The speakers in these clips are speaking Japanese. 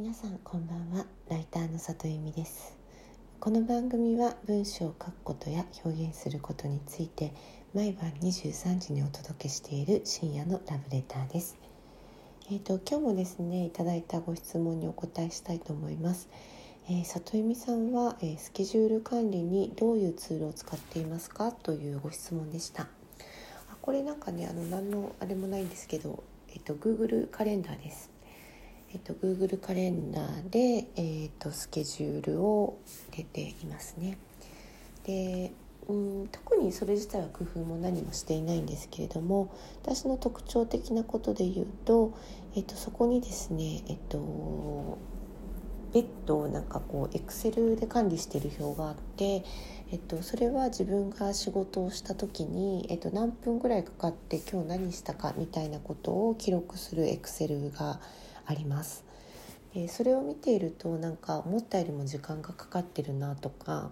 皆さんこんばんは。ライターの里由美です。この番組は文章を書くことや表現することについて毎晩23時にお届けしている深夜のラブレターです。えーと、今日もですねいただいたご質問にお答えしたいと思います。えー、里由美さんは、えー、スケジュール管理にどういうツールを使っていますか？というご質問でした。あこれなんかねあの何のあれもないんですけど、えーと、Google カレンダーです。えっと、Google カレンダーで、えっと、スケジュールを入れていますね。でうん特にそれ自体は工夫も何もしていないんですけれども私の特徴的なことで言うと、えっと、そこにですね、えっと、別途なんかこうエクセルで管理している表があって、えっと、それは自分が仕事をした時に、えっと、何分ぐらいかかって今日何したかみたいなことを記録するエクセルがあります。でそれを見ているとなんか思ったよりも時間がかかってるなとか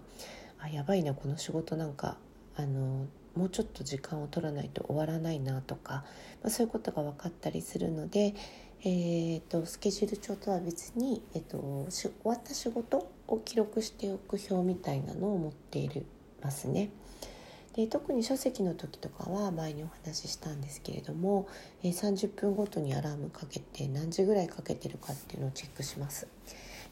あやばいなこの仕事なんかあのもうちょっと時間を取らないと終わらないなとか、まあ、そういうことが分かったりするので、えーと、スケジュール帳とは別に、えーと、終わった仕事を記録しておく表みたいなのを持っていますね。で特に書籍の時とかは前にお話ししたんですけれども、え、30分ごとにアラームかけて何時ぐらいかけてるかっていうのをチェックします。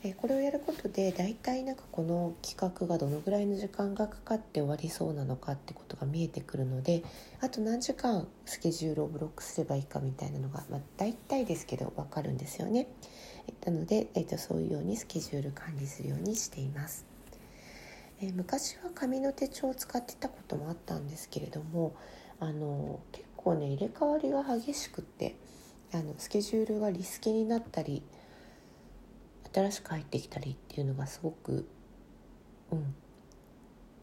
え、これをやることで大体なんかこの企画がどのぐらいの時間がかかって終わりそうなのかってことが見えてくるのであと何時間スケジュールをブロックすればいいかみたいなのが、まあ、大体ですけど分かるんですよね。なので、えー、とそういうようにスケジュール管理するようにしています。えー、昔は紙の手帳を使ってたこともあったんですけれどもあの結構ね入れ替わりが激しくってあのスケジュールがリスケになったり新しく入ってきたりっていうのがすごくうん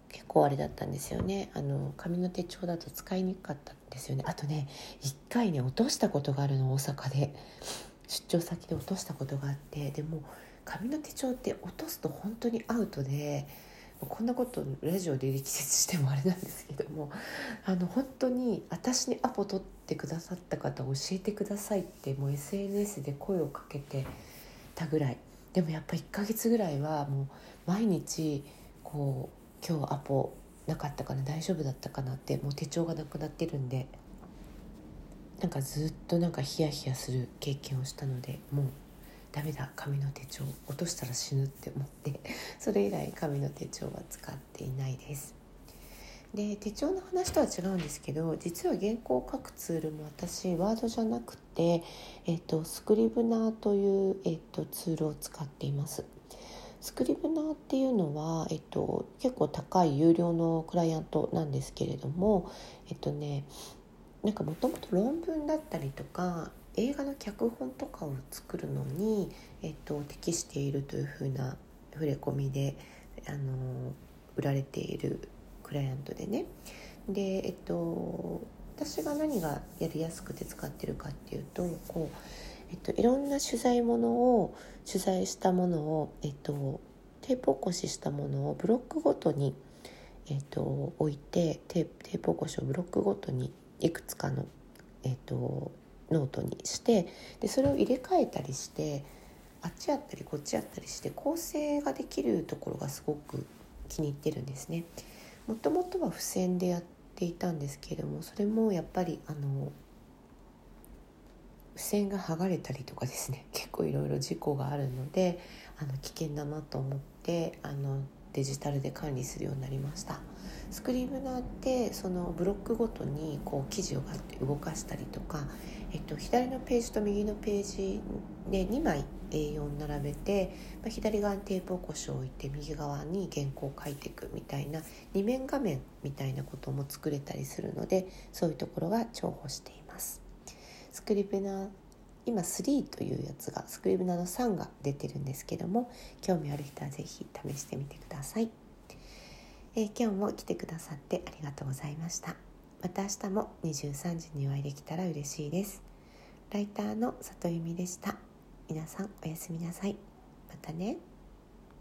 結構あれだったんですよね。あの紙の手帳だと使いにくかったんですよね。あとね一回ね落としたことがあるの大阪で。出張先で落としたことがあってでも紙の手帳って落とすと本当にアウトでこんなことラジオで力説してもあれなんですけどもあの本当に私にアポ取ってくださった方教えてくださいってもう SNS で声をかけてたぐらい。でもやっぱ1ヶ月ぐらいはもう毎日こう今日アポなかったかな大丈夫だったかなってもう手帳がなくなってるんでなんかずっとなんかヒヤヒヤする経験をしたのでもうダメだ紙の手帳落としたら死ぬって思ってそれ以来紙の手帳は使っていないです。で手帳の話とは違うんですけど実は原稿を書くツールも私ワードじゃなくて、えっと、スクリブナーという、えっと、ツールを使っています。スクリブナーっていうのは、えっと、結構高い有料のクライアントなんですけれどもえっとねなんかもともと論文だったりとか映画の脚本とかを作るのに、えっと、適しているというふうな触れ込みであの売られているクライアントでね。で、えっと、私が何がやりやすくて使ってるかっていうとこう、えっと、いろんな取材ものを取材したものを、えっと、テープ起こししたものをブロックごとに、えっと、置いてテープテープ起こしをブロックごとにいくつかの、えっと、ノートにしてでそれを入れ替えたりしてあっちやったりこっちやったりして構成ができるところがすごく気に入ってるんですね。もともとは付箋でやっていたんですけれどもそれもやっぱりあの付箋が剥がれたりとかですね結構いろいろ事故があるのであの危険だなと思ってあのデジタルで管理するようになりました。スクリームナーってそのブロックごとにこう記事を動かしたりとか、えっと、左のページと右のページで2枚 A4 並べて、まあ、左側にテープ起こしを置いて右側に原稿を書いていくみたいな2面画面みたいなことも作れたりするのでそういうところが重宝しています。スクリプナー今3というやつがスクリブナの3が出てるんですけども興味ある人は是非試してみてください、えー、今日も来てくださってありがとうございました。また明日も23時にお会いできたら嬉しいです。ライターの里由美でした。皆さんおやすみなさい。またね。